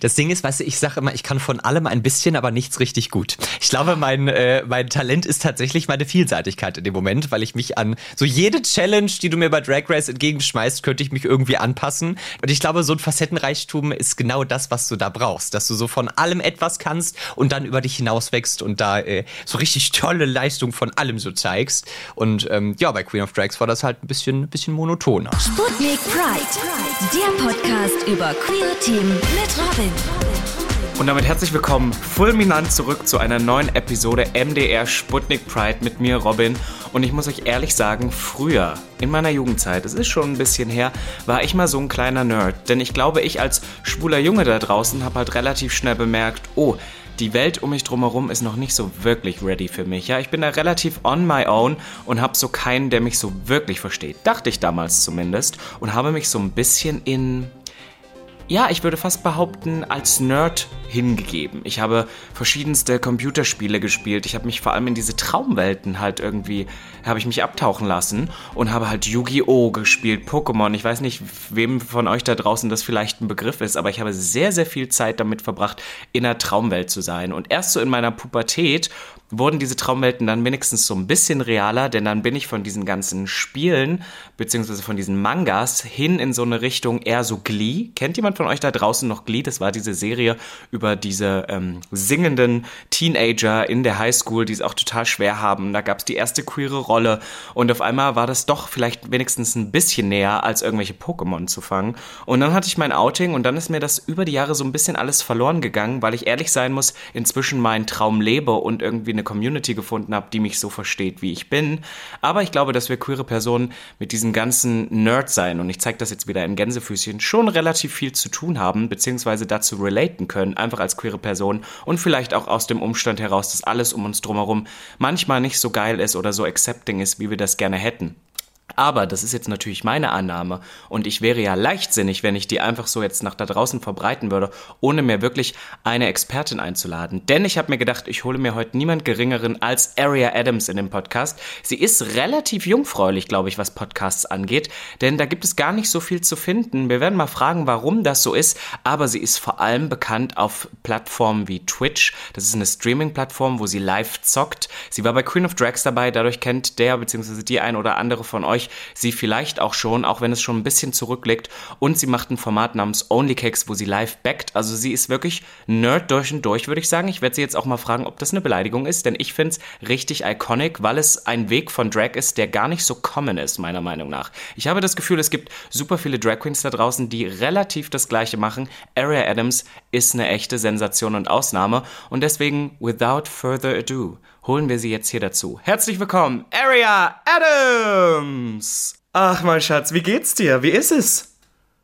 Das Ding ist, weißt du, ich sage immer, ich kann von allem ein bisschen, aber nichts richtig gut. Ich glaube, mein, äh, mein Talent ist tatsächlich meine Vielseitigkeit in dem Moment, weil ich mich an so jede Challenge, die du mir bei Drag Race entgegenschmeißt, könnte ich mich irgendwie anpassen. Und ich glaube, so ein Facettenreichtum ist genau das, was du da brauchst. Dass du so von allem etwas kannst und dann über dich hinauswächst und da äh, so richtig tolle Leistung von allem so zeigst. Und ähm, ja, bei Queen of Drags war das halt ein bisschen, ein bisschen monotoner. Sputnik Pride, der Podcast über Queer Team mit Robin. Und damit herzlich willkommen fulminant zurück zu einer neuen Episode MDR Sputnik Pride mit mir, Robin. Und ich muss euch ehrlich sagen, früher, in meiner Jugendzeit, es ist schon ein bisschen her, war ich mal so ein kleiner Nerd. Denn ich glaube, ich als schwuler Junge da draußen habe halt relativ schnell bemerkt, oh, die Welt um mich drumherum ist noch nicht so wirklich ready für mich. Ja, ich bin da relativ on my own und habe so keinen, der mich so wirklich versteht. Dachte ich damals zumindest und habe mich so ein bisschen in ja, ich würde fast behaupten, als Nerd hingegeben. Ich habe verschiedenste Computerspiele gespielt. Ich habe mich vor allem in diese Traumwelten halt irgendwie, habe ich mich abtauchen lassen und habe halt Yu-Gi-Oh! gespielt, Pokémon. Ich weiß nicht, wem von euch da draußen das vielleicht ein Begriff ist, aber ich habe sehr, sehr viel Zeit damit verbracht, in einer Traumwelt zu sein. Und erst so in meiner Pubertät wurden diese Traumwelten dann wenigstens so ein bisschen realer, denn dann bin ich von diesen ganzen Spielen, beziehungsweise von diesen Mangas hin in so eine Richtung eher so Glee. Kennt jemand von euch da draußen noch Glee? Das war diese Serie über diese ähm, singenden Teenager in der Highschool, die es auch total schwer haben. Da gab es die erste queere Rolle und auf einmal war das doch vielleicht wenigstens ein bisschen näher, als irgendwelche Pokémon zu fangen. Und dann hatte ich mein Outing und dann ist mir das über die Jahre so ein bisschen alles verloren gegangen, weil ich ehrlich sein muss, inzwischen meinen Traum lebe und irgendwie eine Community gefunden habe, die mich so versteht, wie ich bin. Aber ich glaube, dass wir queere Personen mit diesem ganzen Nerd sein, und ich zeige das jetzt wieder in Gänsefüßchen, schon relativ viel zu tun haben, beziehungsweise dazu relaten können, einfach als queere Person und vielleicht auch aus dem Umstand heraus, dass alles um uns drumherum manchmal nicht so geil ist oder so accepting ist, wie wir das gerne hätten. Aber das ist jetzt natürlich meine Annahme und ich wäre ja leichtsinnig, wenn ich die einfach so jetzt nach da draußen verbreiten würde, ohne mir wirklich eine Expertin einzuladen. Denn ich habe mir gedacht, ich hole mir heute niemand geringeren als Aria Adams in den Podcast. Sie ist relativ jungfräulich, glaube ich, was Podcasts angeht, denn da gibt es gar nicht so viel zu finden. Wir werden mal fragen, warum das so ist, aber sie ist vor allem bekannt auf Plattformen wie Twitch. Das ist eine Streaming-Plattform, wo sie live zockt. Sie war bei Queen of Drags dabei, dadurch kennt der bzw. die ein oder andere von euch sie vielleicht auch schon, auch wenn es schon ein bisschen zurückliegt. Und sie macht ein Format namens Only Cakes, wo sie live backt. Also sie ist wirklich Nerd durch und durch, würde ich sagen. Ich werde sie jetzt auch mal fragen, ob das eine Beleidigung ist, denn ich finde es richtig iconic, weil es ein Weg von Drag ist, der gar nicht so common ist, meiner Meinung nach. Ich habe das Gefühl, es gibt super viele Drag Queens da draußen, die relativ das Gleiche machen. Aria Adams ist eine echte Sensation und Ausnahme. Und deswegen, without further ado, holen wir sie jetzt hier dazu. Herzlich willkommen, Aria Adams! Ach, mein Schatz, wie geht's dir? Wie ist es?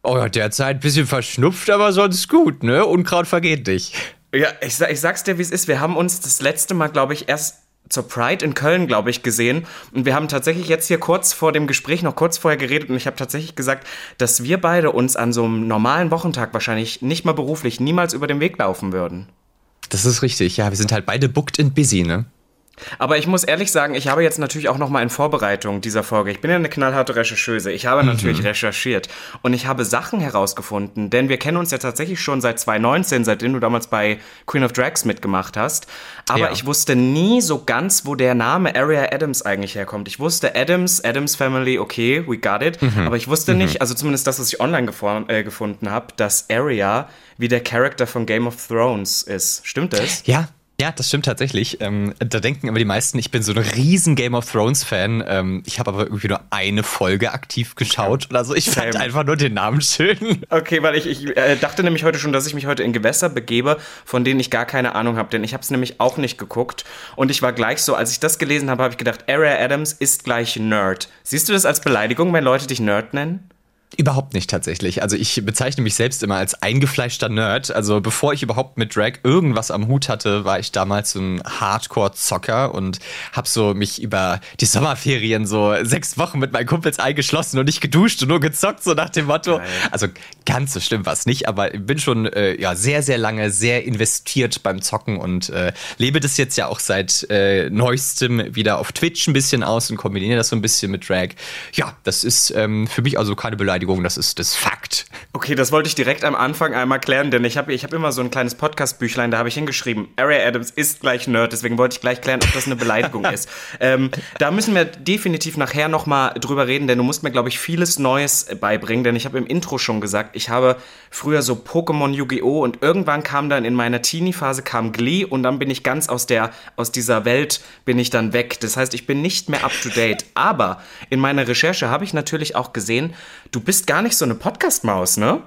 Oh ja, derzeit ein bisschen verschnupft, aber sonst gut, ne? Unkraut vergeht nicht. Ja, ich, ich sag's dir, wie es ist. Wir haben uns das letzte Mal, glaube ich, erst zur Pride in Köln, glaube ich, gesehen. Und wir haben tatsächlich jetzt hier kurz vor dem Gespräch, noch kurz vorher geredet und ich habe tatsächlich gesagt, dass wir beide uns an so einem normalen Wochentag wahrscheinlich nicht mal beruflich niemals über den Weg laufen würden. Das ist richtig, ja. Wir sind halt beide booked and busy, ne? Aber ich muss ehrlich sagen, ich habe jetzt natürlich auch noch mal in Vorbereitung dieser Folge, ich bin ja eine knallharte Rechercheuse, ich habe natürlich mhm. recherchiert und ich habe Sachen herausgefunden, denn wir kennen uns ja tatsächlich schon seit 2019, seitdem du damals bei Queen of Drags mitgemacht hast, aber ja. ich wusste nie so ganz, wo der Name Area Adams eigentlich herkommt. Ich wusste Adams, Adams Family, okay, we got it, mhm. aber ich wusste mhm. nicht, also zumindest das, was ich online äh, gefunden habe, dass Area wie der Charakter von Game of Thrones ist. Stimmt das? Ja, ja, das stimmt tatsächlich. Ähm, da denken aber die meisten, ich bin so ein riesen Game of Thrones Fan. Ähm, ich habe aber irgendwie nur eine Folge aktiv geschaut oder so. Ich Same. fand einfach nur den Namen schön. Okay, weil ich, ich äh, dachte nämlich heute schon, dass ich mich heute in Gewässer begebe, von denen ich gar keine Ahnung habe, denn ich habe es nämlich auch nicht geguckt. Und ich war gleich so, als ich das gelesen habe, habe ich gedacht, Area Adams ist gleich Nerd. Siehst du das als Beleidigung, wenn Leute dich Nerd nennen? Überhaupt nicht tatsächlich. Also ich bezeichne mich selbst immer als eingefleischter Nerd. Also bevor ich überhaupt mit Drag irgendwas am Hut hatte, war ich damals so ein Hardcore-Zocker und habe so mich über die Sommerferien so sechs Wochen mit meinen Kumpels eingeschlossen und nicht geduscht und nur gezockt, so nach dem Motto. Geil. Also ganz so schlimm war es nicht, aber bin schon äh, ja sehr, sehr lange sehr investiert beim Zocken und äh, lebe das jetzt ja auch seit äh, neuestem wieder auf Twitch ein bisschen aus und kombiniere das so ein bisschen mit Drag. Ja, das ist ähm, für mich also keine Beleidigung Beleidigung, das ist das Fakt. Okay, das wollte ich direkt am Anfang einmal klären, denn ich habe ich hab immer so ein kleines Podcast-Büchlein, da habe ich hingeschrieben, Area Adams ist gleich Nerd, deswegen wollte ich gleich klären, ob das eine Beleidigung ist. Ähm, da müssen wir definitiv nachher nochmal drüber reden, denn du musst mir, glaube ich, vieles Neues beibringen, denn ich habe im Intro schon gesagt, ich habe früher so Pokémon Yu-Gi-Oh! und irgendwann kam dann in meiner Teenie-Phase kam Glee und dann bin ich ganz aus der, aus dieser Welt bin ich dann weg. Das heißt, ich bin nicht mehr up to date. Aber in meiner Recherche habe ich natürlich auch gesehen, du bist gar nicht so eine Podcast-Maus, ne?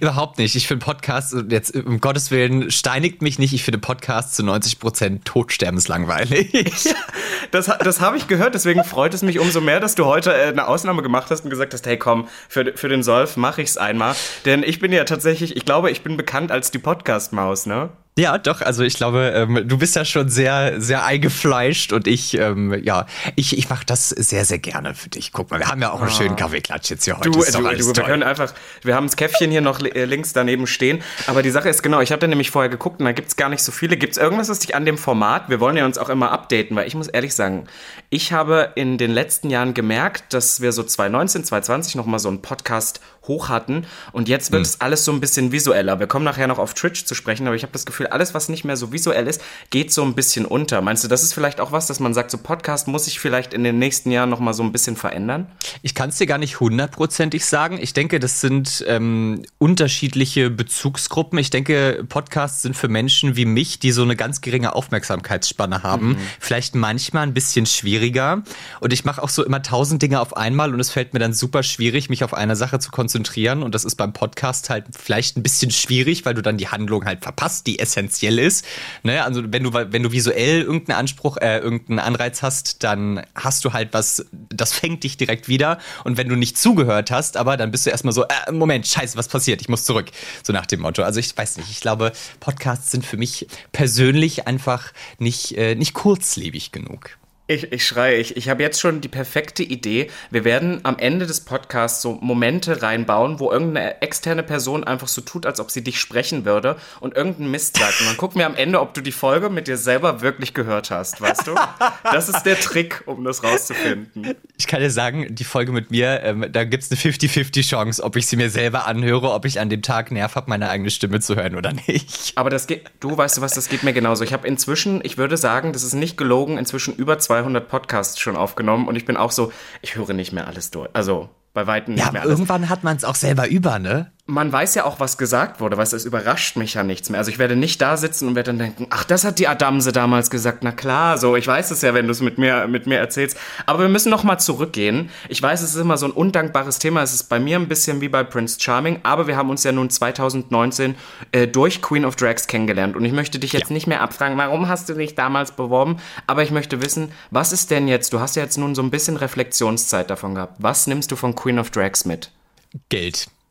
Überhaupt nicht. Ich finde Podcasts, jetzt um Gottes Willen, steinigt mich nicht. Ich finde Podcasts zu 90 Prozent totsterbenslangweilig. das, das habe ich gehört, deswegen freut es mich umso mehr, dass du heute äh, eine Ausnahme gemacht hast und gesagt hast, hey komm, für, für den Solf mache ich es einmal. Denn ich bin ja tatsächlich, ich glaube, ich bin bekannt als die Podcast-Maus, ne? Ja, doch, also ich glaube, ähm, du bist ja schon sehr, sehr eingefleischt und ich, ähm, ja, ich, ich mache das sehr, sehr gerne für dich. Guck mal, wir haben ja auch einen ah. schönen Kaffeeklatsch jetzt hier heute. Du, du, du wir können einfach, wir haben das Käffchen hier noch äh, links daneben stehen, aber die Sache ist genau, ich habe da nämlich vorher geguckt und da gibt's gar nicht so viele. Gibt's irgendwas, was dich an dem Format, wir wollen ja uns auch immer updaten, weil ich muss ehrlich sagen, ich habe in den letzten Jahren gemerkt, dass wir so 2019, 2020 nochmal so einen Podcast hoch hatten und jetzt wird hm. es alles so ein bisschen visueller. Wir kommen nachher noch auf Twitch zu sprechen, aber ich habe das Gefühl, alles, was nicht mehr so visuell ist, geht so ein bisschen unter. Meinst du, das ist vielleicht auch was, dass man sagt, so Podcast muss sich vielleicht in den nächsten Jahren nochmal so ein bisschen verändern? Ich kann es dir gar nicht hundertprozentig sagen. Ich denke, das sind ähm, unterschiedliche Bezugsgruppen. Ich denke, Podcasts sind für Menschen wie mich, die so eine ganz geringe Aufmerksamkeitsspanne haben, mhm. vielleicht manchmal ein bisschen schwierig schwieriger. Und ich mache auch so immer tausend Dinge auf einmal und es fällt mir dann super schwierig, mich auf eine Sache zu konzentrieren. Und das ist beim Podcast halt vielleicht ein bisschen schwierig, weil du dann die Handlung halt verpasst, die essentiell ist. Ne? Also wenn du, wenn du visuell irgendeinen Anspruch, äh, irgendeinen Anreiz hast, dann hast du halt was, das fängt dich direkt wieder. Und wenn du nicht zugehört hast, aber dann bist du erstmal so, äh, Moment, scheiße, was passiert? Ich muss zurück. So nach dem Motto. Also ich weiß nicht, ich glaube, Podcasts sind für mich persönlich einfach nicht, äh, nicht kurzlebig genug. Ich, ich schreie, ich, ich habe jetzt schon die perfekte Idee. Wir werden am Ende des Podcasts so Momente reinbauen, wo irgendeine externe Person einfach so tut, als ob sie dich sprechen würde und irgendeinen Mist sagt. Und dann gucken wir am Ende, ob du die Folge mit dir selber wirklich gehört hast, weißt du? Das ist der Trick, um das rauszufinden. Ich kann dir sagen, die Folge mit mir, ähm, da gibt es eine 50-50 Chance, ob ich sie mir selber anhöre, ob ich an dem Tag Nerv habe, meine eigene Stimme zu hören oder nicht. Aber das geht, du weißt du was, das geht mir genauso. Ich habe inzwischen, ich würde sagen, das ist nicht gelogen, inzwischen über 200 Podcasts schon aufgenommen und ich bin auch so, ich höre nicht mehr alles durch. Also bei weitem nicht ja, mehr alles. Irgendwann hat man es auch selber über, ne? Man weiß ja auch, was gesagt wurde, weißt du, es überrascht mich ja nichts mehr. Also ich werde nicht da sitzen und werde dann denken, ach, das hat die Adamse damals gesagt. Na klar, so, ich weiß es ja, wenn du es mit mir, mit mir erzählst. Aber wir müssen noch mal zurückgehen. Ich weiß, es ist immer so ein undankbares Thema. Es ist bei mir ein bisschen wie bei Prince Charming, aber wir haben uns ja nun 2019 äh, durch Queen of Drags kennengelernt. Und ich möchte dich jetzt ja. nicht mehr abfragen, warum hast du dich damals beworben? Aber ich möchte wissen, was ist denn jetzt, du hast ja jetzt nun so ein bisschen Reflexionszeit davon gehabt. Was nimmst du von Queen of Drags mit? Geld.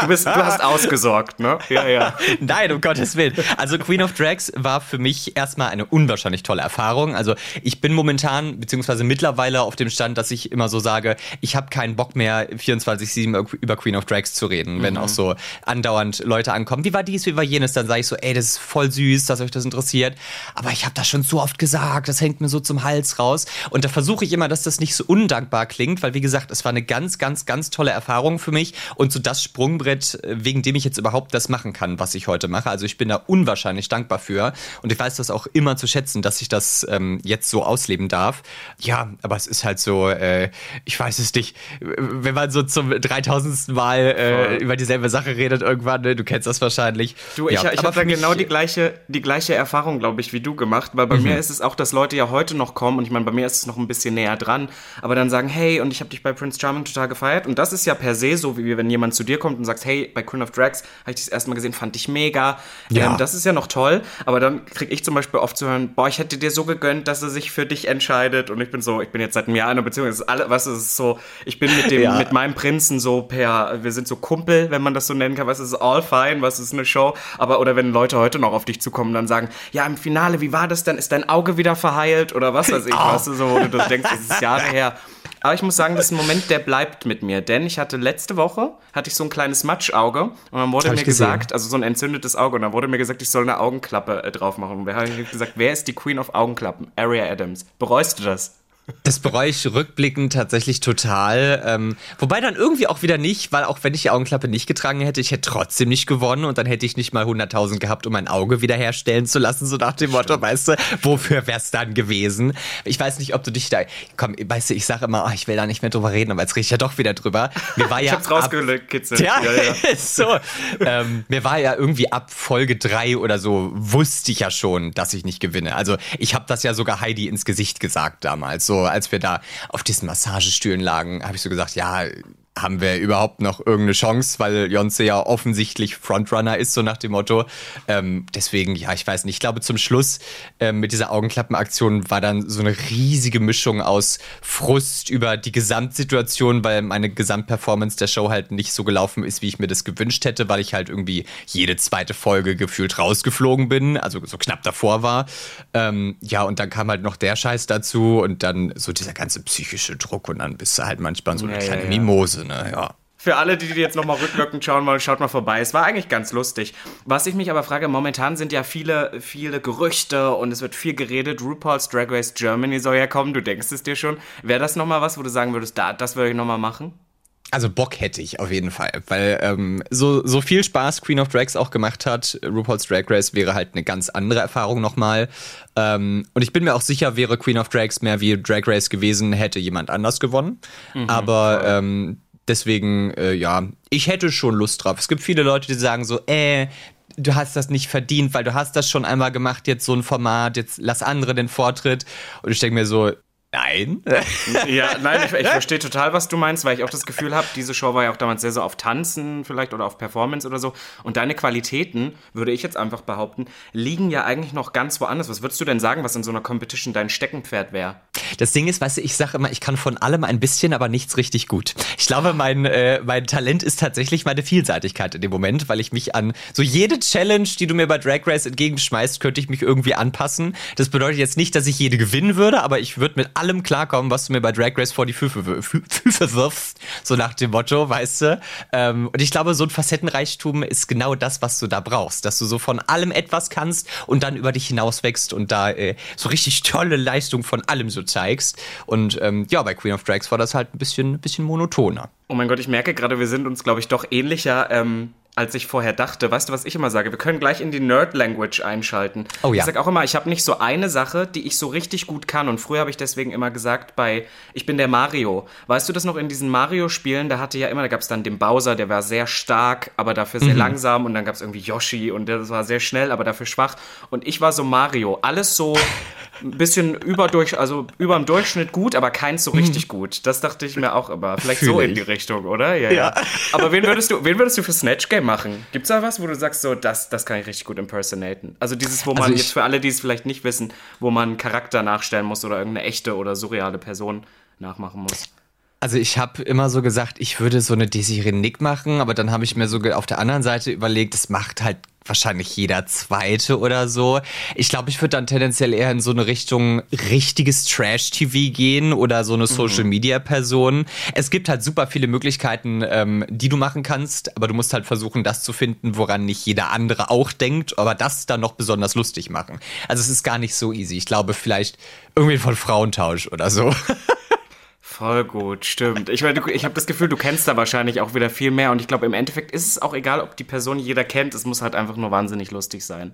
Du, bist, du hast ausgesorgt, ne? Ja, ja. Nein, um Gottes Willen. Also Queen of Drags war für mich erstmal eine unwahrscheinlich tolle Erfahrung. Also ich bin momentan, beziehungsweise mittlerweile auf dem Stand, dass ich immer so sage, ich habe keinen Bock mehr, 24-7 über Queen of Drags zu reden. Mhm. Wenn auch so andauernd Leute ankommen, wie war dies, wie war jenes, dann sage ich so, ey, das ist voll süß, dass euch das interessiert. Aber ich habe das schon so oft gesagt, das hängt mir so zum Hals raus. Und da versuche ich immer, dass das nicht so undankbar klingt, weil wie gesagt, es war eine ganz, ganz, ganz tolle Erfahrung für mich und so das Sprungbrett, äh, wegen dem ich jetzt überhaupt das machen kann, was ich heute mache. Also ich bin da unwahrscheinlich dankbar für und ich weiß das auch immer zu schätzen, dass ich das ähm, jetzt so ausleben darf. Ja, aber es ist halt so, äh, ich weiß es nicht, wenn man so zum 3000. Mal äh, über dieselbe Sache redet irgendwann, ne? du kennst das wahrscheinlich. Du, ich, ja, ich habe da genau die gleiche, die gleiche Erfahrung, glaube ich, wie du gemacht, weil bei mhm. mir ist es auch, dass Leute ja heute noch kommen und ich meine, bei mir ist es noch ein bisschen näher dran, aber dann sagen, hey, und ich habe dich bei Prince Charming total gefeiert und das ist ja per se so, wie wenn jemand zu dir kommt und sagt, hey, bei Queen of Drags habe ich das erste Mal gesehen, fand ich mega. Ja. Ähm, das ist ja noch toll, aber dann kriege ich zum Beispiel oft zu hören, boah, ich hätte dir so gegönnt, dass er sich für dich entscheidet und ich bin so, ich bin jetzt seit einem Jahr in einer Beziehung, es ist alle, was ist so, ich bin mit dem, ja. mit meinem Prinzen so per, wir sind so Kumpel, wenn man das so nennen kann, was ist all fine, was ist eine Show, aber oder wenn Leute heute noch auf dich zukommen dann sagen, ja, im Finale, wie war das denn? Ist dein Auge wieder verheilt oder was weiß ich, oh. was du so, wo du denkst, das ist Jahre her. Aber ich muss sagen, das ist ein Moment, der bleibt mit mir. Denn ich hatte letzte Woche, hatte ich so ein kleines Matschauge und dann wurde Hab mir gesagt, also so ein entzündetes Auge, und dann wurde mir gesagt, ich soll eine Augenklappe äh, drauf machen. Und wer hat gesagt, wer ist die Queen of Augenklappen? Aria Adams. Bereust du das? Das bereue ich rückblickend tatsächlich total. Ähm, wobei dann irgendwie auch wieder nicht, weil auch wenn ich die Augenklappe nicht getragen hätte, ich hätte trotzdem nicht gewonnen und dann hätte ich nicht mal 100.000 gehabt, um mein Auge wiederherstellen zu lassen, so nach dem Motto, weißt du, wofür wäre es dann gewesen? Ich weiß nicht, ob du dich da, komm, weißt du, ich sage immer, oh, ich will da nicht mehr drüber reden, aber jetzt rede ich ja doch wieder drüber. Mir war ja ich hab's rausgekitzelt. Ja, ja, ja. so. Ähm, mir war ja irgendwie ab Folge 3 oder so, wusste ich ja schon, dass ich nicht gewinne. Also ich habe das ja sogar Heidi ins Gesicht gesagt damals, so als wir da auf diesen Massagestühlen lagen, habe ich so gesagt, ja, haben wir überhaupt noch irgendeine Chance, weil Jonze ja offensichtlich Frontrunner ist, so nach dem Motto. Ähm, deswegen, ja, ich weiß nicht. Ich glaube, zum Schluss äh, mit dieser Augenklappenaktion war dann so eine riesige Mischung aus Frust über die Gesamtsituation, weil meine Gesamtperformance der Show halt nicht so gelaufen ist, wie ich mir das gewünscht hätte, weil ich halt irgendwie jede zweite Folge gefühlt rausgeflogen bin, also so knapp davor war. Ähm, ja, und dann kam halt noch der Scheiß dazu und dann so dieser ganze psychische Druck und dann bist du halt manchmal so eine ja, kleine ja, ja. Mimose ne, ja. Für alle, die, die jetzt nochmal rückwirkend schauen wollen, schaut mal vorbei. Es war eigentlich ganz lustig. Was ich mich aber frage, momentan sind ja viele, viele Gerüchte und es wird viel geredet. RuPaul's Drag Race Germany soll ja kommen. Du denkst es dir schon. Wäre das nochmal was, wo du sagen würdest, da, das würde ich nochmal machen? Also Bock hätte ich auf jeden Fall, weil ähm, so, so viel Spaß Queen of Drags auch gemacht hat, RuPaul's Drag Race wäre halt eine ganz andere Erfahrung nochmal. Ähm, und ich bin mir auch sicher, wäre Queen of Drags mehr wie Drag Race gewesen, hätte jemand anders gewonnen. Mhm, Aber ähm, Deswegen, äh, ja, ich hätte schon Lust drauf. Es gibt viele Leute, die sagen so, äh, du hast das nicht verdient, weil du hast das schon einmal gemacht, jetzt so ein Format, jetzt lass andere den Vortritt. Und ich denke mir so, Nein. ja, nein, ich, ich verstehe total, was du meinst, weil ich auch das Gefühl habe, diese Show war ja auch damals sehr so auf Tanzen vielleicht oder auf Performance oder so. Und deine Qualitäten, würde ich jetzt einfach behaupten, liegen ja eigentlich noch ganz woanders. Was würdest du denn sagen, was in so einer Competition dein Steckenpferd wäre? Das Ding ist, weißt du, ich sage immer, ich kann von allem ein bisschen, aber nichts richtig gut. Ich glaube, mein, äh, mein Talent ist tatsächlich meine Vielseitigkeit in dem Moment, weil ich mich an so jede Challenge, die du mir bei Drag Race entgegenschmeißt, könnte ich mich irgendwie anpassen. Das bedeutet jetzt nicht, dass ich jede gewinnen würde, aber ich würde mit allem klarkommen, was du mir bei Drag Race vor die Füße wirfst. So nach dem Motto, weißt du. Ähm, und ich glaube, so ein Facettenreichtum ist genau das, was du da brauchst. Dass du so von allem etwas kannst und dann über dich hinaus wächst und da äh, so richtig tolle Leistung von allem so zeigst. Und ähm, ja, bei Queen of Drags war das halt ein bisschen, bisschen monotoner. Oh mein Gott, ich merke gerade, wir sind uns, glaube ich, doch ähnlicher. Ähm als ich vorher dachte. Weißt du, was ich immer sage? Wir können gleich in die Nerd-Language einschalten. Oh ja. Ich sage auch immer, ich habe nicht so eine Sache, die ich so richtig gut kann. Und früher habe ich deswegen immer gesagt, bei Ich bin der Mario. Weißt du das noch in diesen Mario-Spielen? Da hatte ja immer, da gab es dann den Bowser, der war sehr stark, aber dafür sehr mhm. langsam. Und dann gab es irgendwie Yoshi und der war sehr schnell, aber dafür schwach. Und ich war so Mario. Alles so ein bisschen überdurch, also über dem Durchschnitt gut, aber keins so richtig mhm. gut. Das dachte ich mir auch immer. Vielleicht Fühl so ich. in die Richtung, oder? Ja, ja. ja. Aber wen würdest du, wen würdest du für Snatch Game machen? Gibt's da was, wo du sagst, so, das, das kann ich richtig gut impersonaten? Also dieses, wo man also jetzt für alle, die es vielleicht nicht wissen, wo man Charakter nachstellen muss oder irgendeine echte oder surreale Person nachmachen muss. Also ich habe immer so gesagt, ich würde so eine Desiree Nick machen, aber dann habe ich mir so auf der anderen Seite überlegt, das macht halt wahrscheinlich jeder zweite oder so. Ich glaube, ich würde dann tendenziell eher in so eine Richtung richtiges Trash-TV gehen oder so eine mhm. Social-Media-Person. Es gibt halt super viele Möglichkeiten, ähm, die du machen kannst, aber du musst halt versuchen, das zu finden, woran nicht jeder andere auch denkt, aber das dann noch besonders lustig machen. Also es ist gar nicht so easy. Ich glaube, vielleicht irgendwie von Frauentausch oder so. Voll gut, stimmt. Ich, ich habe das Gefühl, du kennst da wahrscheinlich auch wieder viel mehr und ich glaube, im Endeffekt ist es auch egal, ob die Person jeder kennt, es muss halt einfach nur wahnsinnig lustig sein.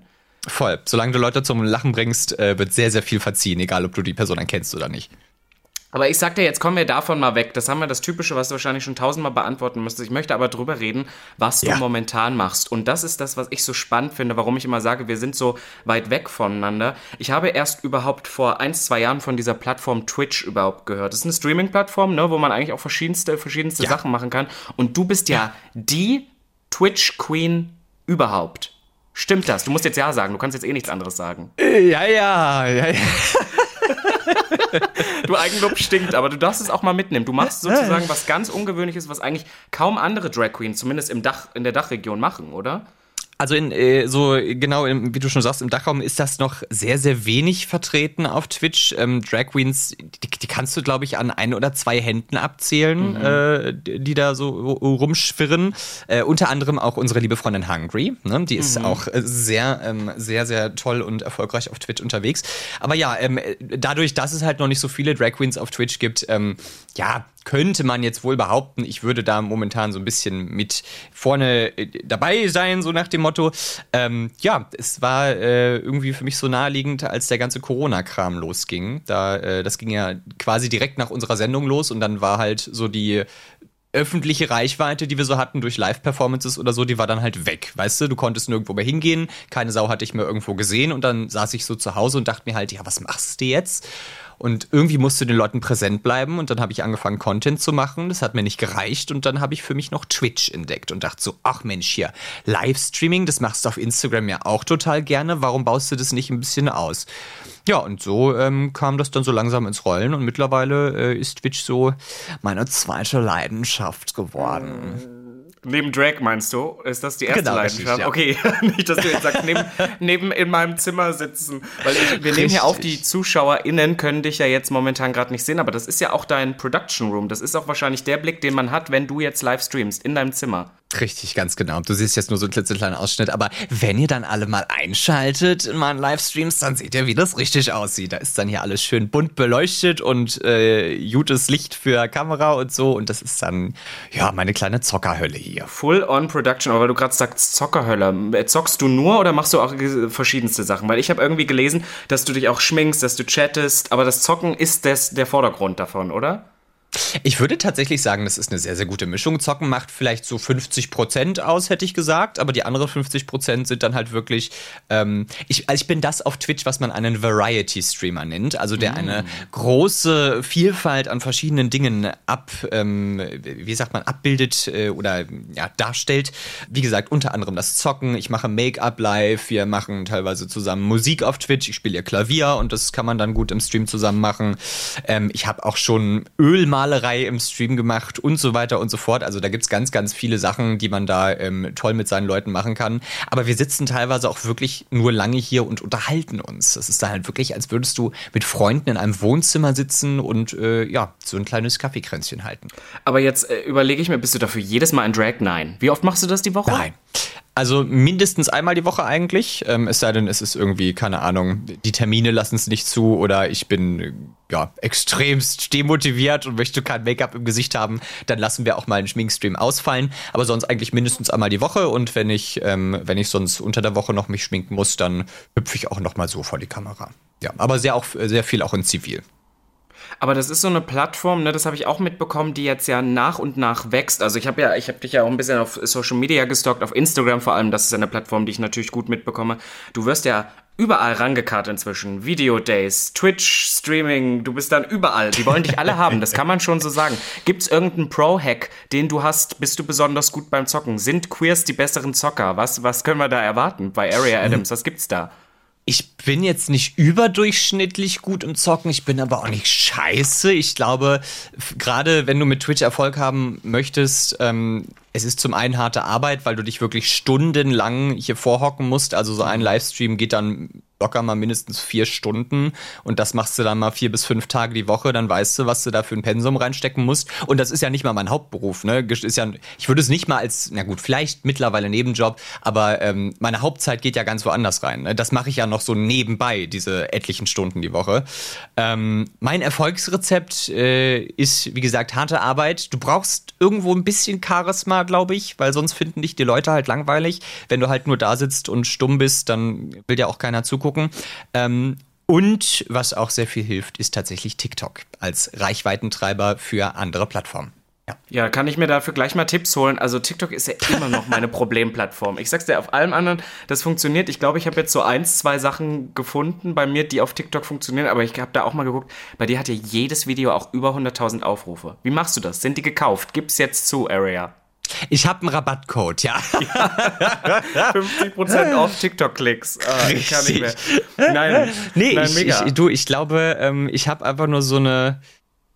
Voll. Solange du Leute zum Lachen bringst, äh, wird sehr, sehr viel verziehen, egal ob du die Person dann kennst oder nicht. Aber ich sagte, jetzt kommen wir davon mal weg. Das haben wir das Typische, was du wahrscheinlich schon tausendmal beantworten müsstest. Ich möchte aber drüber reden, was ja. du momentan machst. Und das ist das, was ich so spannend finde, warum ich immer sage, wir sind so weit weg voneinander. Ich habe erst überhaupt vor ein, zwei Jahren von dieser Plattform Twitch überhaupt gehört. Das ist eine Streaming-Plattform, ne, wo man eigentlich auch verschiedenste, verschiedenste ja. Sachen machen kann. Und du bist ja, ja. die Twitch-Queen überhaupt. Stimmt das? Du musst jetzt ja sagen, du kannst jetzt eh nichts anderes sagen. Ja, ja, ja, ja. du Eigenlob stinkt, aber du darfst es auch mal mitnehmen. Du machst sozusagen was ganz Ungewöhnliches, was eigentlich kaum andere Drag Queens, zumindest im Dach, in der Dachregion, machen, oder? Also in äh, so genau, im, wie du schon sagst, im Dachraum ist das noch sehr, sehr wenig vertreten auf Twitch. Ähm, Drag Queens, die, die kannst du, glaube ich, an ein oder zwei Händen abzählen, mhm. äh, die da so rumschwirren. Äh, unter anderem auch unsere liebe Freundin Hungry. Ne? Die ist mhm. auch äh, sehr, ähm, sehr, sehr toll und erfolgreich auf Twitch unterwegs. Aber ja, ähm, dadurch, dass es halt noch nicht so viele Drag Queens auf Twitch gibt, ähm, ja, könnte man jetzt wohl behaupten, ich würde da momentan so ein bisschen mit vorne äh, dabei sein, so nach dem Motto. Ähm, ja, es war äh, irgendwie für mich so naheliegend, als der ganze Corona-Kram losging. Da, äh, das ging ja quasi direkt nach unserer Sendung los und dann war halt so die öffentliche Reichweite, die wir so hatten durch Live-Performances oder so, die war dann halt weg. Weißt du, du konntest nirgendwo mehr hingehen, keine Sau hatte ich mehr irgendwo gesehen und dann saß ich so zu Hause und dachte mir halt, ja, was machst du jetzt? Und irgendwie musste den Leuten präsent bleiben und dann habe ich angefangen, Content zu machen. Das hat mir nicht gereicht und dann habe ich für mich noch Twitch entdeckt und dachte so, ach Mensch, hier, Livestreaming, das machst du auf Instagram ja auch total gerne. Warum baust du das nicht ein bisschen aus? Ja, und so ähm, kam das dann so langsam ins Rollen und mittlerweile äh, ist Twitch so meine zweite Leidenschaft geworden. Neben Drag meinst du? Ist das die erste genau, Leidenschaft? Ja. Okay, nicht, dass du jetzt sagst, neben, neben in meinem Zimmer sitzen. Weil ich, wir nehmen hier auf, die ZuschauerInnen können dich ja jetzt momentan gerade nicht sehen, aber das ist ja auch dein Production Room. Das ist auch wahrscheinlich der Blick, den man hat, wenn du jetzt live streamst, in deinem Zimmer. Richtig, ganz genau. Du siehst jetzt nur so einen klitzekleinen Ausschnitt, aber wenn ihr dann alle mal einschaltet in meinen Livestreams, dann seht ihr, wie das richtig aussieht. Da ist dann hier alles schön bunt beleuchtet und äh, gutes Licht für Kamera und so. Und das ist dann, ja, meine kleine Zockerhölle hier. Full-on-Production, aber weil du gerade sagst Zockerhölle. Äh, zockst du nur oder machst du auch verschiedenste Sachen? Weil ich habe irgendwie gelesen, dass du dich auch schminkst, dass du chattest, aber das Zocken ist das, der Vordergrund davon, oder? Ich würde tatsächlich sagen, das ist eine sehr, sehr gute Mischung. Zocken macht vielleicht so 50 Prozent aus, hätte ich gesagt, aber die anderen 50 Prozent sind dann halt wirklich. Ähm, ich, also ich bin das auf Twitch, was man einen Variety-Streamer nennt, also der mm. eine große Vielfalt an verschiedenen Dingen ab, ähm, wie sagt man, abbildet äh, oder ja, darstellt. Wie gesagt, unter anderem das Zocken. Ich mache Make-up live, wir machen teilweise zusammen Musik auf Twitch. Ich spiele ja Klavier und das kann man dann gut im Stream zusammen machen. Ähm, ich habe auch schon Ölmal Malerei im Stream gemacht und so weiter und so fort. Also da gibt es ganz, ganz viele Sachen, die man da ähm, toll mit seinen Leuten machen kann. Aber wir sitzen teilweise auch wirklich nur lange hier und unterhalten uns. Das ist dann halt wirklich, als würdest du mit Freunden in einem Wohnzimmer sitzen und äh, ja, so ein kleines Kaffeekränzchen halten. Aber jetzt äh, überlege ich mir, bist du dafür jedes Mal ein Drag? Nein. Wie oft machst du das die Woche? Nein. Also mindestens einmal die Woche eigentlich. Ähm, es sei denn, es ist irgendwie, keine Ahnung, die Termine lassen es nicht zu oder ich bin ja extremst demotiviert und möchte kein Make-up im Gesicht haben, dann lassen wir auch mal einen Schminkstream ausfallen. Aber sonst eigentlich mindestens einmal die Woche und wenn ich, ähm, wenn ich sonst unter der Woche noch mich schminken muss, dann hüpfe ich auch noch mal so vor die Kamera. Ja, aber sehr auch sehr viel auch in Zivil. Aber das ist so eine Plattform, ne, das habe ich auch mitbekommen, die jetzt ja nach und nach wächst. Also ich habe ja, ich habe dich ja auch ein bisschen auf Social Media gestalkt, auf Instagram vor allem. Das ist eine Plattform, die ich natürlich gut mitbekomme. Du wirst ja überall rangekarrt inzwischen. Video Days, Twitch, Streaming, du bist dann überall. Die wollen dich alle haben, das kann man schon so sagen. Gibt's irgendeinen Pro-Hack, den du hast? Bist du besonders gut beim Zocken? Sind Queers die besseren Zocker? Was, was können wir da erwarten bei Area Adams? Was gibt's da? Ich bin jetzt nicht überdurchschnittlich gut im Zocken, ich bin aber auch nicht scheiße. Ich glaube, gerade wenn du mit Twitch Erfolg haben möchtest, ähm, es ist zum einen harte Arbeit, weil du dich wirklich stundenlang hier vorhocken musst. Also so ein Livestream geht dann locker mal mindestens vier Stunden und das machst du dann mal vier bis fünf Tage die Woche, dann weißt du, was du da für ein Pensum reinstecken musst. Und das ist ja nicht mal mein Hauptberuf, ne? Ist ja, ich würde es nicht mal als, na gut, vielleicht mittlerweile Nebenjob, aber ähm, meine Hauptzeit geht ja ganz woanders rein. Ne? Das mache ich ja noch so nebenbei, diese etlichen Stunden die Woche. Ähm, mein Erfolgsrezept äh, ist, wie gesagt, harte Arbeit. Du brauchst irgendwo ein bisschen Charisma, glaube ich, weil sonst finden dich die Leute halt langweilig. Wenn du halt nur da sitzt und stumm bist, dann will ja auch keiner zugucken gucken. Ähm, und was auch sehr viel hilft, ist tatsächlich TikTok als Reichweitentreiber für andere Plattformen. Ja. ja, kann ich mir dafür gleich mal Tipps holen? Also TikTok ist ja immer noch meine Problemplattform. Ich sag's dir, auf allem anderen, das funktioniert. Ich glaube, ich habe jetzt so eins, zwei Sachen gefunden bei mir, die auf TikTok funktionieren, aber ich habe da auch mal geguckt, bei dir hat ja jedes Video auch über 100.000 Aufrufe. Wie machst du das? Sind die gekauft? Gib's jetzt zu, Area. Ich habe einen Rabattcode, ja. ja 50% auf TikTok-Klicks. Ah, ich kann nicht mehr. Nein, nee, nein, ich, mega. Ich, du, ich glaube, ähm, ich habe einfach nur so eine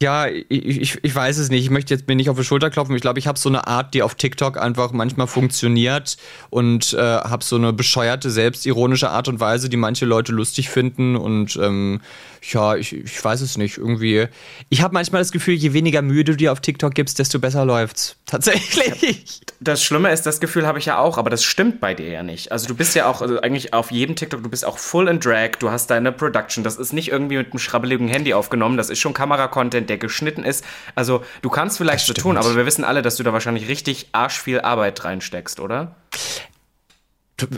Ja, ich, ich, ich weiß es nicht. Ich möchte jetzt mir nicht auf die Schulter klopfen. Ich glaube, ich habe so eine Art, die auf TikTok einfach manchmal funktioniert und äh, habe so eine bescheuerte, selbstironische Art und Weise, die manche Leute lustig finden. Und ähm, ja, ich, ich weiß es nicht. Irgendwie. Ich habe manchmal das Gefühl, je weniger Mühe du dir auf TikTok gibst, desto besser läuft's. Tatsächlich. Das Schlimme ist, das Gefühl habe ich ja auch, aber das stimmt bei dir ja nicht. Also du bist ja auch also eigentlich auf jedem TikTok, du bist auch full in Drag, du hast deine Production. Das ist nicht irgendwie mit einem schrabbeligen Handy aufgenommen, das ist schon Kameracontent der geschnitten ist. Also du kannst vielleicht so tun, aber wir wissen alle, dass du da wahrscheinlich richtig arsch viel Arbeit reinsteckst, oder?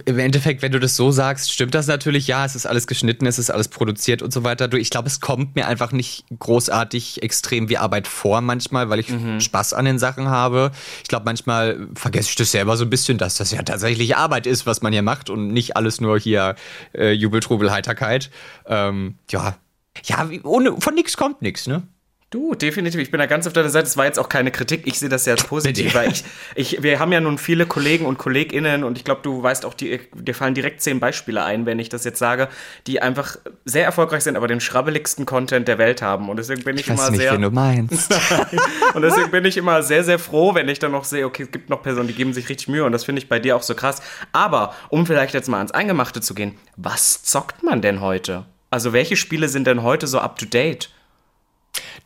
im Endeffekt, wenn du das so sagst, stimmt das natürlich. Ja, es ist alles geschnitten, es ist alles produziert und so weiter. Ich glaube, es kommt mir einfach nicht großartig extrem wie Arbeit vor manchmal, weil ich mhm. Spaß an den Sachen habe. Ich glaube, manchmal vergesse ich das selber so ein bisschen, dass das ja tatsächlich Arbeit ist, was man hier macht und nicht alles nur hier äh, Jubel, Trubel, Heiterkeit. Ähm, ja, ja, ohne, von nichts kommt nichts, ne? Du, definitiv. Ich bin da ganz auf deiner Seite. Es war jetzt auch keine Kritik. Ich sehe das ja als positiv, weil ich, ich, wir haben ja nun viele Kollegen und KollegInnen und ich glaube, du weißt auch, die, dir fallen direkt zehn Beispiele ein, wenn ich das jetzt sage, die einfach sehr erfolgreich sind, aber den schrabbeligsten Content der Welt haben. Und deswegen bin ich, ich immer nicht, sehr. Wen du meinst. und deswegen bin ich immer sehr, sehr froh, wenn ich dann noch sehe, okay, es gibt noch Personen, die geben sich richtig Mühe und das finde ich bei dir auch so krass. Aber um vielleicht jetzt mal ans Eingemachte zu gehen, was zockt man denn heute? Also welche Spiele sind denn heute so up to date?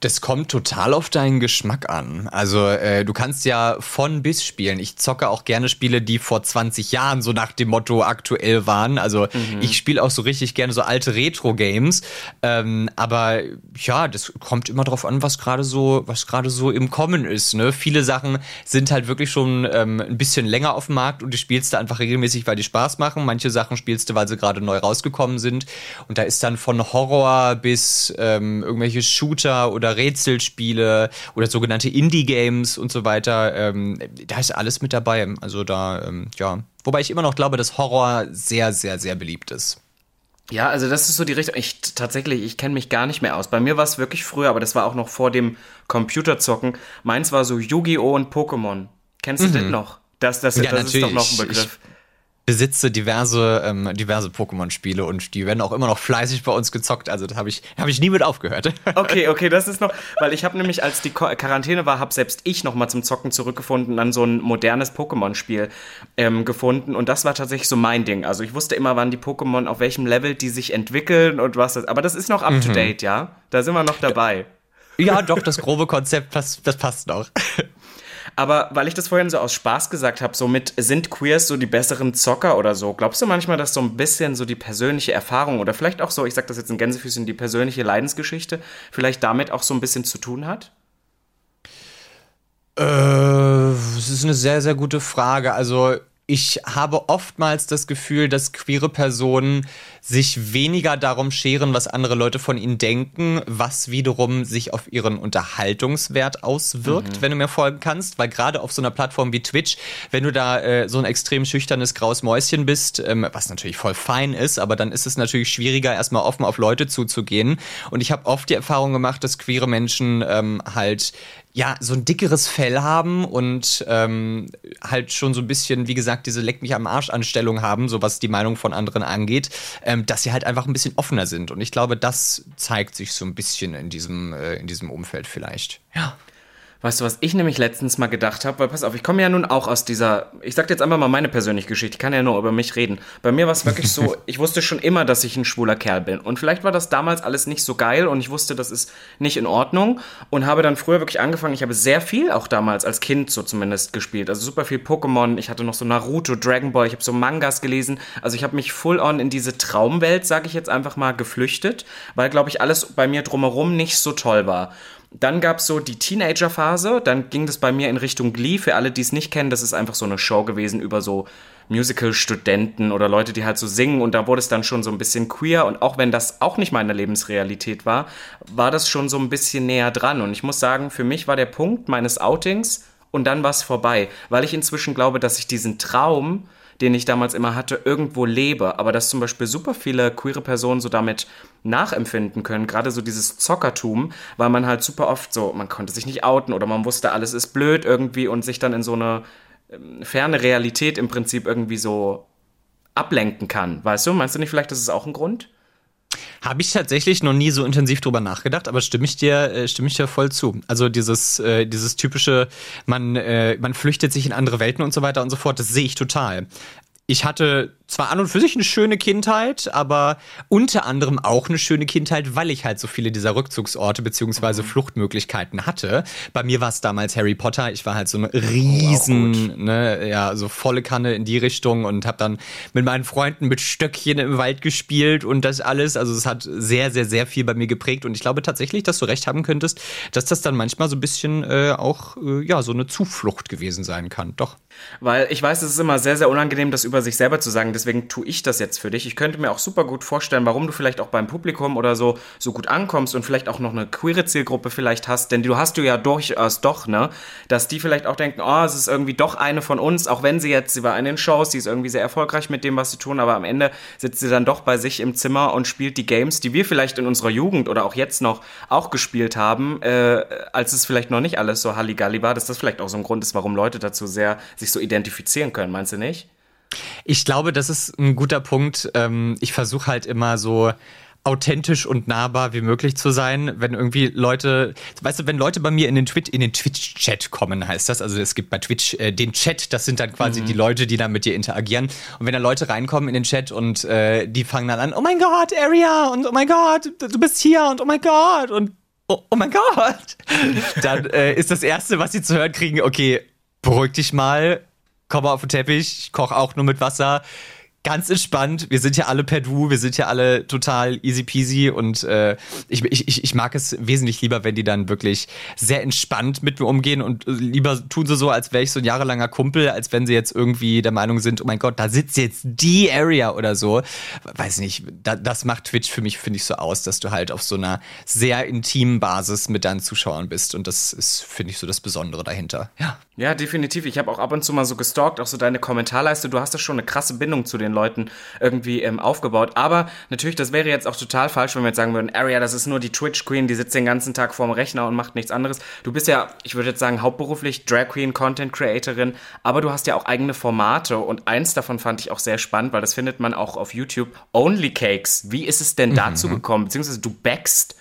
Das kommt total auf deinen Geschmack an. Also äh, du kannst ja von bis spielen. Ich zocke auch gerne Spiele, die vor 20 Jahren so nach dem Motto aktuell waren. Also mhm. ich spiele auch so richtig gerne so alte Retro-Games. Ähm, aber ja, das kommt immer drauf an, was gerade so, was gerade so im Kommen ist. Ne? Viele Sachen sind halt wirklich schon ähm, ein bisschen länger auf dem Markt und die spielst du einfach regelmäßig, weil die Spaß machen. Manche Sachen spielst du, weil sie gerade neu rausgekommen sind. Und da ist dann von Horror bis ähm, irgendwelche Shooter oder Rätselspiele oder sogenannte Indie-Games und so weiter. Ähm, da ist alles mit dabei. Also da, ähm, ja. Wobei ich immer noch glaube, dass Horror sehr, sehr, sehr beliebt ist. Ja, also das ist so die Richtung. Ich tatsächlich, ich kenne mich gar nicht mehr aus. Bei mir war es wirklich früher, aber das war auch noch vor dem Computerzocken. Meins war so Yu-Gi-Oh! und Pokémon. Kennst du mhm. das noch? Das, das, ja, das ist doch noch ein Begriff. Ich, besitze diverse, ähm, diverse Pokémon-Spiele und die werden auch immer noch fleißig bei uns gezockt. Also da habe ich, hab ich nie mit aufgehört. Okay, okay, das ist noch, weil ich habe nämlich, als die Quarantäne war, habe selbst ich noch mal zum Zocken zurückgefunden, dann so ein modernes Pokémon-Spiel ähm, gefunden und das war tatsächlich so mein Ding. Also ich wusste immer, wann die Pokémon, auf welchem Level die sich entwickeln und was das, aber das ist noch up-to-date, mhm. ja? Da sind wir noch dabei. Ja, doch, das grobe Konzept, das, das passt noch. Aber weil ich das vorhin so aus Spaß gesagt habe, so mit sind Queers so die besseren Zocker oder so, glaubst du manchmal, dass so ein bisschen so die persönliche Erfahrung oder vielleicht auch so, ich sag das jetzt in Gänsefüßchen, die persönliche Leidensgeschichte vielleicht damit auch so ein bisschen zu tun hat? Äh, das ist eine sehr, sehr gute Frage. Also ich habe oftmals das Gefühl, dass queere Personen sich weniger darum scheren, was andere Leute von ihnen denken, was wiederum sich auf ihren Unterhaltungswert auswirkt, mhm. wenn du mir folgen kannst. Weil gerade auf so einer Plattform wie Twitch, wenn du da äh, so ein extrem schüchternes graues Mäuschen bist, ähm, was natürlich voll fein ist, aber dann ist es natürlich schwieriger, erstmal offen auf Leute zuzugehen. Und ich habe oft die Erfahrung gemacht, dass queere Menschen ähm, halt ja, so ein dickeres Fell haben und ähm, halt schon so ein bisschen, wie gesagt, diese Leck mich am Arsch Anstellung haben, so was die Meinung von anderen angeht. Ähm, ähm, dass sie halt einfach ein bisschen offener sind. Und ich glaube, das zeigt sich so ein bisschen in diesem, äh, in diesem Umfeld vielleicht. Ja. Weißt du, was ich nämlich letztens mal gedacht habe? Weil pass auf, ich komme ja nun auch aus dieser, ich sag jetzt einfach mal meine persönliche Geschichte, ich kann ja nur über mich reden. Bei mir war es wirklich so, ich wusste schon immer, dass ich ein schwuler Kerl bin. Und vielleicht war das damals alles nicht so geil und ich wusste, das ist nicht in Ordnung und habe dann früher wirklich angefangen, ich habe sehr viel auch damals als Kind so zumindest gespielt. Also super viel Pokémon, ich hatte noch so Naruto, Dragon Ball, ich habe so Mangas gelesen. Also ich habe mich full on in diese Traumwelt, sage ich jetzt einfach mal, geflüchtet, weil, glaube ich, alles bei mir drumherum nicht so toll war. Dann gab es so die Teenager-Phase, dann ging das bei mir in Richtung Glee. Für alle, die es nicht kennen, das ist einfach so eine Show gewesen über so Musical-Studenten oder Leute, die halt so singen. Und da wurde es dann schon so ein bisschen queer. Und auch wenn das auch nicht meine Lebensrealität war, war das schon so ein bisschen näher dran. Und ich muss sagen, für mich war der Punkt meines Outings und dann war es vorbei, weil ich inzwischen glaube, dass ich diesen Traum den ich damals immer hatte, irgendwo lebe. Aber dass zum Beispiel super viele queere Personen so damit nachempfinden können, gerade so dieses Zockertum, weil man halt super oft so, man konnte sich nicht outen oder man wusste, alles ist blöd irgendwie und sich dann in so eine ähm, ferne Realität im Prinzip irgendwie so ablenken kann. Weißt du? Meinst du nicht vielleicht, das ist auch ein Grund? Habe ich tatsächlich noch nie so intensiv drüber nachgedacht, aber stimme ich dir, äh, stimme ich dir voll zu. Also dieses, äh, dieses typische, man, äh, man flüchtet sich in andere Welten und so weiter und so fort, das sehe ich total. Ich hatte zwar an und für sich eine schöne Kindheit, aber unter anderem auch eine schöne Kindheit, weil ich halt so viele dieser Rückzugsorte beziehungsweise mhm. Fluchtmöglichkeiten hatte. Bei mir war es damals Harry Potter. Ich war halt so ein riesen, oh, ne, ja, so volle Kanne in die Richtung und habe dann mit meinen Freunden mit Stöckchen im Wald gespielt und das alles. Also es hat sehr, sehr, sehr viel bei mir geprägt und ich glaube tatsächlich, dass du recht haben könntest, dass das dann manchmal so ein bisschen äh, auch, äh, ja, so eine Zuflucht gewesen sein kann. Doch. Weil ich weiß, es ist immer sehr, sehr unangenehm, das über sich selber zu sagen deswegen tue ich das jetzt für dich. Ich könnte mir auch super gut vorstellen, warum du vielleicht auch beim Publikum oder so so gut ankommst und vielleicht auch noch eine queere Zielgruppe vielleicht hast, denn du hast du ja durchaus doch, ne, dass die vielleicht auch denken, oh, es ist irgendwie doch eine von uns, auch wenn sie jetzt, sie war in den Shows, sie ist irgendwie sehr erfolgreich mit dem, was sie tun, aber am Ende sitzt sie dann doch bei sich im Zimmer und spielt die Games, die wir vielleicht in unserer Jugend oder auch jetzt noch auch gespielt haben, äh, als es vielleicht noch nicht alles so Halligalli war, dass das vielleicht auch so ein Grund ist, warum Leute dazu sehr sich so identifizieren können, meinst du nicht? Ich glaube, das ist ein guter Punkt. Ähm, ich versuche halt immer so authentisch und nahbar wie möglich zu sein, wenn irgendwie Leute, weißt du, wenn Leute bei mir in den Twitch in den Twitch Chat kommen, heißt das, also es gibt bei Twitch äh, den Chat, das sind dann quasi mhm. die Leute, die dann mit dir interagieren und wenn da Leute reinkommen in den Chat und äh, die fangen dann an, oh mein Gott, Area und oh mein Gott, du bist hier und oh mein Gott und oh, oh mein Gott, dann äh, ist das erste, was sie zu hören kriegen, okay, beruhig dich mal, komme auf den Teppich, ich koche auch nur mit Wasser. Ganz entspannt. Wir sind ja alle per Du, wir sind ja alle total easy peasy und äh, ich, ich, ich mag es wesentlich lieber, wenn die dann wirklich sehr entspannt mit mir umgehen und lieber tun sie so, als wäre ich so ein jahrelanger Kumpel, als wenn sie jetzt irgendwie der Meinung sind, oh mein Gott, da sitzt jetzt die Area oder so. Weiß nicht, da, das macht Twitch für mich, finde ich, so aus, dass du halt auf so einer sehr intimen Basis mit deinen Zuschauern bist und das ist, finde ich, so das Besondere dahinter. Ja. Ja, definitiv. Ich habe auch ab und zu mal so gestalkt, auch so deine Kommentarleiste. Du hast da schon eine krasse Bindung zu den Leuten irgendwie ähm, aufgebaut. Aber natürlich, das wäre jetzt auch total falsch, wenn wir jetzt sagen würden, Aria, das ist nur die Twitch Queen, die sitzt den ganzen Tag vorm Rechner und macht nichts anderes. Du bist ja, ich würde jetzt sagen, hauptberuflich Drag Queen, Content Creatorin, aber du hast ja auch eigene Formate und eins davon fand ich auch sehr spannend, weil das findet man auch auf YouTube. Only Cakes. Wie ist es denn mhm. dazu gekommen? Beziehungsweise du backst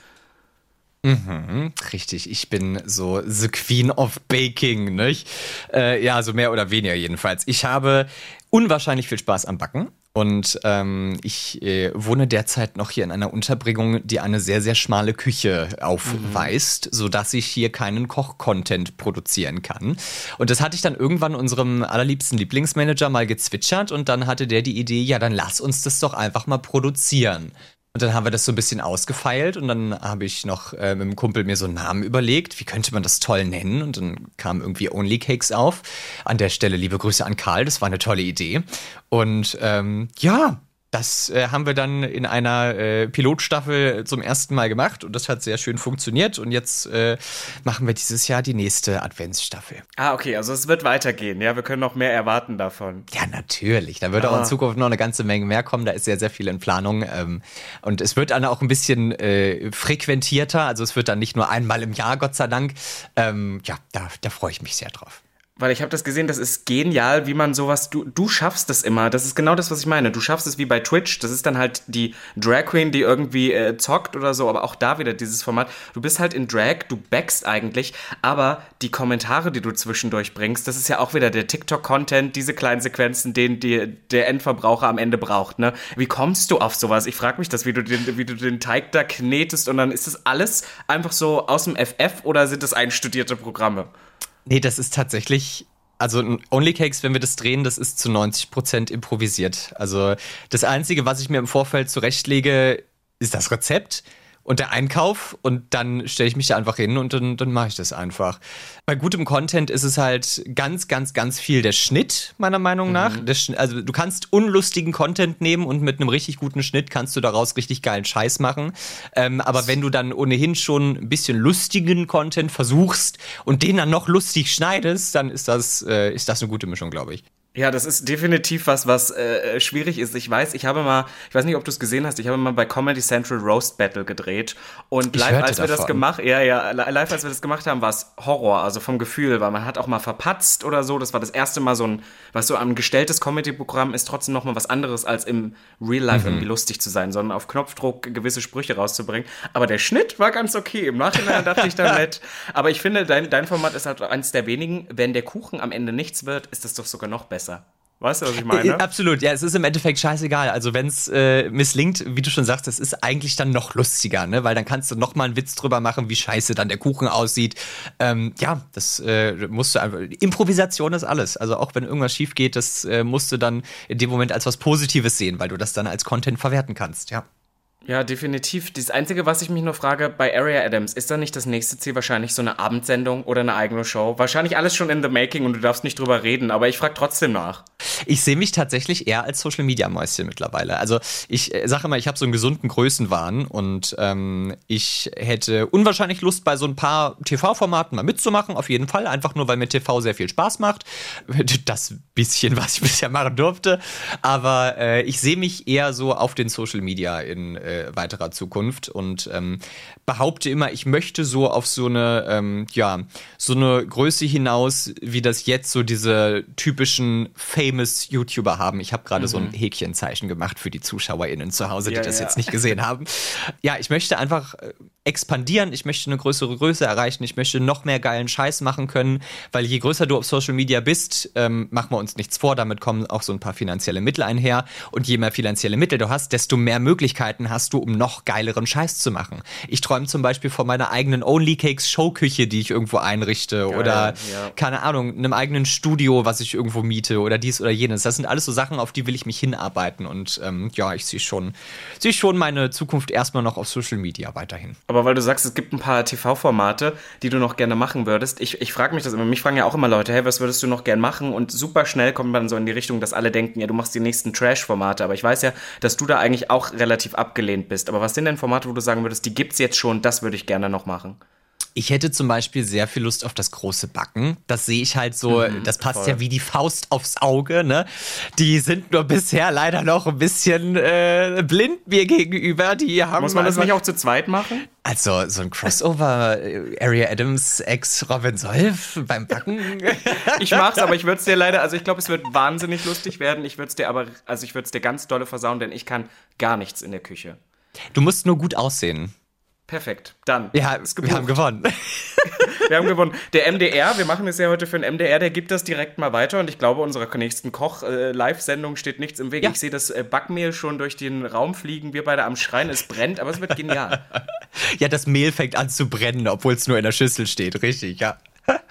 Mhm, richtig, ich bin so the Queen of Baking, nicht? Äh, ja, so mehr oder weniger jedenfalls. Ich habe unwahrscheinlich viel Spaß am Backen. Und ähm, ich äh, wohne derzeit noch hier in einer Unterbringung, die eine sehr, sehr schmale Küche aufweist, mhm. sodass ich hier keinen Koch-Content produzieren kann. Und das hatte ich dann irgendwann unserem allerliebsten Lieblingsmanager mal gezwitschert und dann hatte der die Idee, ja, dann lass uns das doch einfach mal produzieren. Und dann haben wir das so ein bisschen ausgefeilt und dann habe ich noch äh, mit dem Kumpel mir so einen Namen überlegt, wie könnte man das toll nennen? Und dann kam irgendwie Only Cakes auf. An der Stelle liebe Grüße an Karl, das war eine tolle Idee. Und ähm, ja, das äh, haben wir dann in einer äh, Pilotstaffel zum ersten Mal gemacht und das hat sehr schön funktioniert. Und jetzt äh, machen wir dieses Jahr die nächste Adventsstaffel. Ah, okay, also es wird weitergehen, ja. Wir können noch mehr erwarten davon. Ja, natürlich. Da wird ah. auch in ah. Zukunft noch eine ganze Menge mehr kommen. Da ist sehr, sehr viel in Planung. Ähm, und es wird dann auch ein bisschen äh, frequentierter. Also es wird dann nicht nur einmal im Jahr, Gott sei Dank. Ähm, ja, da, da freue ich mich sehr drauf weil ich habe das gesehen, das ist genial, wie man sowas, du, du schaffst das immer. Das ist genau das, was ich meine. Du schaffst es wie bei Twitch. Das ist dann halt die Drag Queen, die irgendwie äh, zockt oder so, aber auch da wieder dieses Format. Du bist halt in Drag, du backst eigentlich, aber die Kommentare, die du zwischendurch bringst, das ist ja auch wieder der TikTok-Content, diese kleinen Sequenzen, den die, der Endverbraucher am Ende braucht. Ne? Wie kommst du auf sowas? Ich frage mich das, wie du, den, wie du den Teig da knetest und dann ist das alles einfach so aus dem FF oder sind das einstudierte Programme? Nee, das ist tatsächlich also Only Cakes, wenn wir das drehen, das ist zu 90 Prozent improvisiert. Also das Einzige, was ich mir im Vorfeld zurechtlege, ist das Rezept und der Einkauf und dann stelle ich mich da einfach hin und dann, dann mache ich das einfach. Bei gutem Content ist es halt ganz, ganz, ganz viel der Schnitt, meiner Meinung nach. Mhm. also du kannst unlustigen Content nehmen und mit einem richtig guten Schnitt kannst du daraus richtig geilen Scheiß machen. Ähm, aber wenn du dann ohnehin schon ein bisschen lustigen Content versuchst und den dann noch lustig schneidest, dann ist das, äh, ist das eine gute Mischung, glaube ich. Ja, das ist definitiv was, was äh, schwierig ist. Ich weiß, ich habe mal, ich weiß nicht, ob du es gesehen hast, ich habe mal bei Comedy Central Roast Battle gedreht und live, als wir das gemacht, ja, ja, live, als wir das gemacht haben, war es Horror, also vom Gefühl, weil man hat auch mal verpatzt oder so. Das war das erste Mal so ein, was so ein gestelltes Comedy-Programm ist trotzdem noch mal was anderes als im Real Life mhm. irgendwie lustig zu sein, sondern auf Knopfdruck gewisse Sprüche rauszubringen. Aber der Schnitt war ganz okay. Im Nachhinein dachte ich dann nett. Aber ich finde, dein, dein Format ist halt eines der wenigen. Wenn der Kuchen am Ende nichts wird, ist das doch sogar noch besser besser. Weißt du, was ich meine? Absolut, ja, es ist im Endeffekt scheißegal. Also wenn es äh, misslingt, wie du schon sagst, das ist eigentlich dann noch lustiger, ne? Weil dann kannst du noch mal einen Witz drüber machen, wie scheiße dann der Kuchen aussieht. Ähm, ja, das äh, musst du einfach. Improvisation ist alles. Also auch wenn irgendwas schief geht, das äh, musst du dann in dem Moment als was Positives sehen, weil du das dann als Content verwerten kannst, ja. Ja, definitiv. Das Einzige, was ich mich nur frage, bei Area Adams, ist da nicht das nächste Ziel wahrscheinlich so eine Abendsendung oder eine eigene Show? Wahrscheinlich alles schon in the making und du darfst nicht drüber reden, aber ich frage trotzdem nach. Ich sehe mich tatsächlich eher als Social Media Mäuschen mittlerweile. Also ich äh, sage immer, ich habe so einen gesunden Größenwahn und ähm, ich hätte unwahrscheinlich Lust, bei so ein paar TV-Formaten mal mitzumachen, auf jeden Fall. Einfach nur, weil mir TV sehr viel Spaß macht. Das bisschen, was ich bisher machen durfte. Aber äh, ich sehe mich eher so auf den Social Media in äh, weiterer Zukunft und ähm, behaupte immer, ich möchte so auf so eine, ähm, ja, so eine Größe hinaus, wie das jetzt so diese typischen famous YouTuber haben. Ich habe gerade mhm. so ein mhm. Häkchenzeichen gemacht für die ZuschauerInnen zu Hause, die ja, das ja. jetzt nicht gesehen haben. Ja, ich möchte einfach äh, expandieren, ich möchte eine größere Größe erreichen, ich möchte noch mehr geilen Scheiß machen können, weil je größer du auf Social Media bist, ähm, machen wir uns nichts vor, damit kommen auch so ein paar finanzielle Mittel einher und je mehr finanzielle Mittel du hast, desto mehr Möglichkeiten hast du, um noch geileren Scheiß zu machen. Ich träume zum Beispiel von meiner eigenen Only Cakes Showküche, die ich irgendwo einrichte Geil, oder ja. keine Ahnung, einem eigenen Studio, was ich irgendwo miete oder dies oder jenes. Das sind alles so Sachen, auf die will ich mich hinarbeiten und ähm, ja, ich sehe schon, sehe schon meine Zukunft erstmal noch auf Social Media weiterhin. Aber weil du sagst, es gibt ein paar TV-Formate, die du noch gerne machen würdest. Ich, ich frage mich das immer. Mich fragen ja auch immer Leute, hey, was würdest du noch gerne machen? Und super schnell kommt man so in die Richtung, dass alle denken, ja, du machst die nächsten Trash-Formate. Aber ich weiß ja, dass du da eigentlich auch relativ abgelehnt bist. Aber was sind denn Formate, wo du sagen würdest, die gibt's jetzt schon, das würde ich gerne noch machen? Ich hätte zum Beispiel sehr viel Lust auf das große Backen. Das sehe ich halt so, mhm, das passt voll. ja wie die Faust aufs Auge, ne? Die sind nur bisher leider noch ein bisschen äh, blind mir gegenüber. Die haben Muss man das nicht auch zu zweit machen? Also so ein Crossover äh, Area Adams ex Robin Solf beim Backen. ich mach's, aber ich würde es dir leider, also ich glaube, es wird wahnsinnig lustig werden. Ich würde es dir aber, also ich würde es dir ganz dolle versauen, denn ich kann gar nichts in der Küche. Du musst nur gut aussehen. Perfekt. Dann. Ja, wir haben gewonnen. wir haben gewonnen. Der MDR, wir machen es ja heute für den MDR, der gibt das direkt mal weiter und ich glaube, unserer nächsten Koch-Live-Sendung steht nichts im Weg. Ja. Ich sehe das äh, Backmehl schon durch den Raum fliegen, wir beide am Schreien, es brennt, aber es wird genial. ja, das Mehl fängt an zu brennen, obwohl es nur in der Schüssel steht, richtig, ja.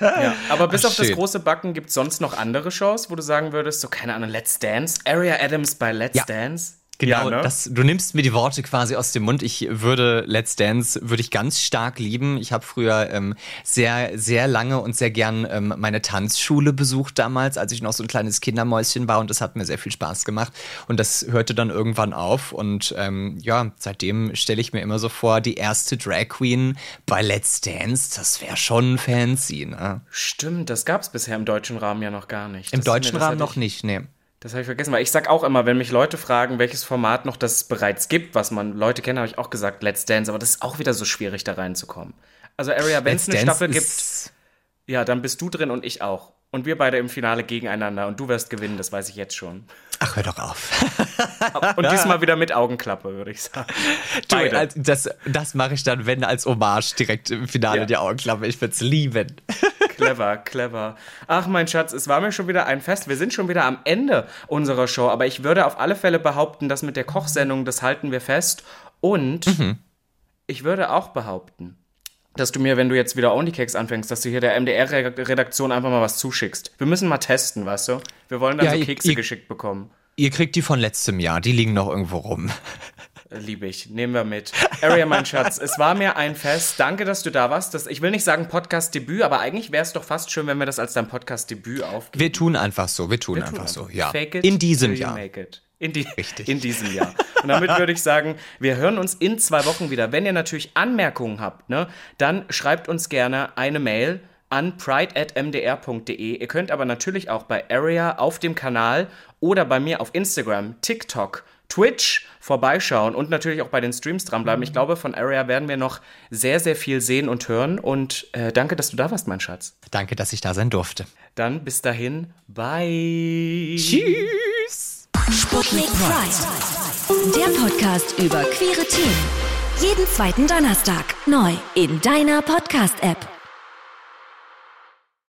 ja, aber bis Ach, auf schön. das große Backen gibt es sonst noch andere Shows, wo du sagen würdest, so keine Ahnung, Let's Dance, Area Adams bei Let's ja. Dance. Genau, ja, ne? das, du nimmst mir die Worte quasi aus dem Mund. Ich würde Let's Dance würde ich ganz stark lieben. Ich habe früher ähm, sehr, sehr lange und sehr gern ähm, meine Tanzschule besucht damals, als ich noch so ein kleines Kindermäuschen war und das hat mir sehr viel Spaß gemacht. Und das hörte dann irgendwann auf und ähm, ja, seitdem stelle ich mir immer so vor, die erste Drag Queen bei Let's Dance, das wäre schon fancy, ne? Stimmt, das gab es bisher im deutschen Rahmen ja noch gar nicht. Im das deutschen Rahmen noch nicht, nee. Das habe ich vergessen, weil ich sag auch immer, wenn mich Leute fragen, welches Format noch das bereits gibt, was man Leute kennt, habe ich auch gesagt Let's Dance, aber das ist auch wieder so schwierig da reinzukommen. Also Area, wenn es eine Staffel gibt, ja, dann bist du drin und ich auch. Und wir beide im Finale gegeneinander und du wirst gewinnen, das weiß ich jetzt schon. Ach, hör doch auf. und diesmal wieder mit Augenklappe, würde ich sagen. Du, das, das mache ich dann, wenn als Hommage direkt im Finale ja. die Augenklappe. Ich würde es lieben. Clever, clever. Ach, mein Schatz, es war mir schon wieder ein Fest. Wir sind schon wieder am Ende unserer Show, aber ich würde auf alle Fälle behaupten, dass mit der Kochsendung, das halten wir fest. Und mhm. ich würde auch behaupten, dass du mir, wenn du jetzt wieder Onlycakes anfängst, dass du hier der MDR-Redaktion einfach mal was zuschickst. Wir müssen mal testen, weißt du? Wir wollen dann ja, so Kekse ihr, geschickt bekommen. Ihr kriegt die von letztem Jahr, die liegen noch irgendwo rum. Liebe ich. Nehmen wir mit. Area, mein Schatz, es war mir ein Fest. Danke, dass du da warst. Das, ich will nicht sagen Podcast-Debüt, aber eigentlich wäre es doch fast schön, wenn wir das als dein Podcast-Debüt aufgeben. Wir tun einfach so. Wir tun, wir einfach, einfach so. Ja. Fake it, in diesem Jahr. In, die, Richtig. in diesem Jahr. Und damit würde ich sagen, wir hören uns in zwei Wochen wieder. Wenn ihr natürlich Anmerkungen habt, ne, dann schreibt uns gerne eine Mail an pride.mdr.de. Ihr könnt aber natürlich auch bei Area auf dem Kanal oder bei mir auf Instagram, TikTok, Twitch vorbeischauen und natürlich auch bei den Streams dranbleiben. Ich glaube, von Area werden wir noch sehr, sehr viel sehen und hören. Und äh, danke, dass du da warst, mein Schatz. Danke, dass ich da sein durfte. Dann bis dahin, bye. Tschüss. Sputnik Pride. Der Podcast über queere Themen. Jeden zweiten Donnerstag neu in deiner Podcast-App.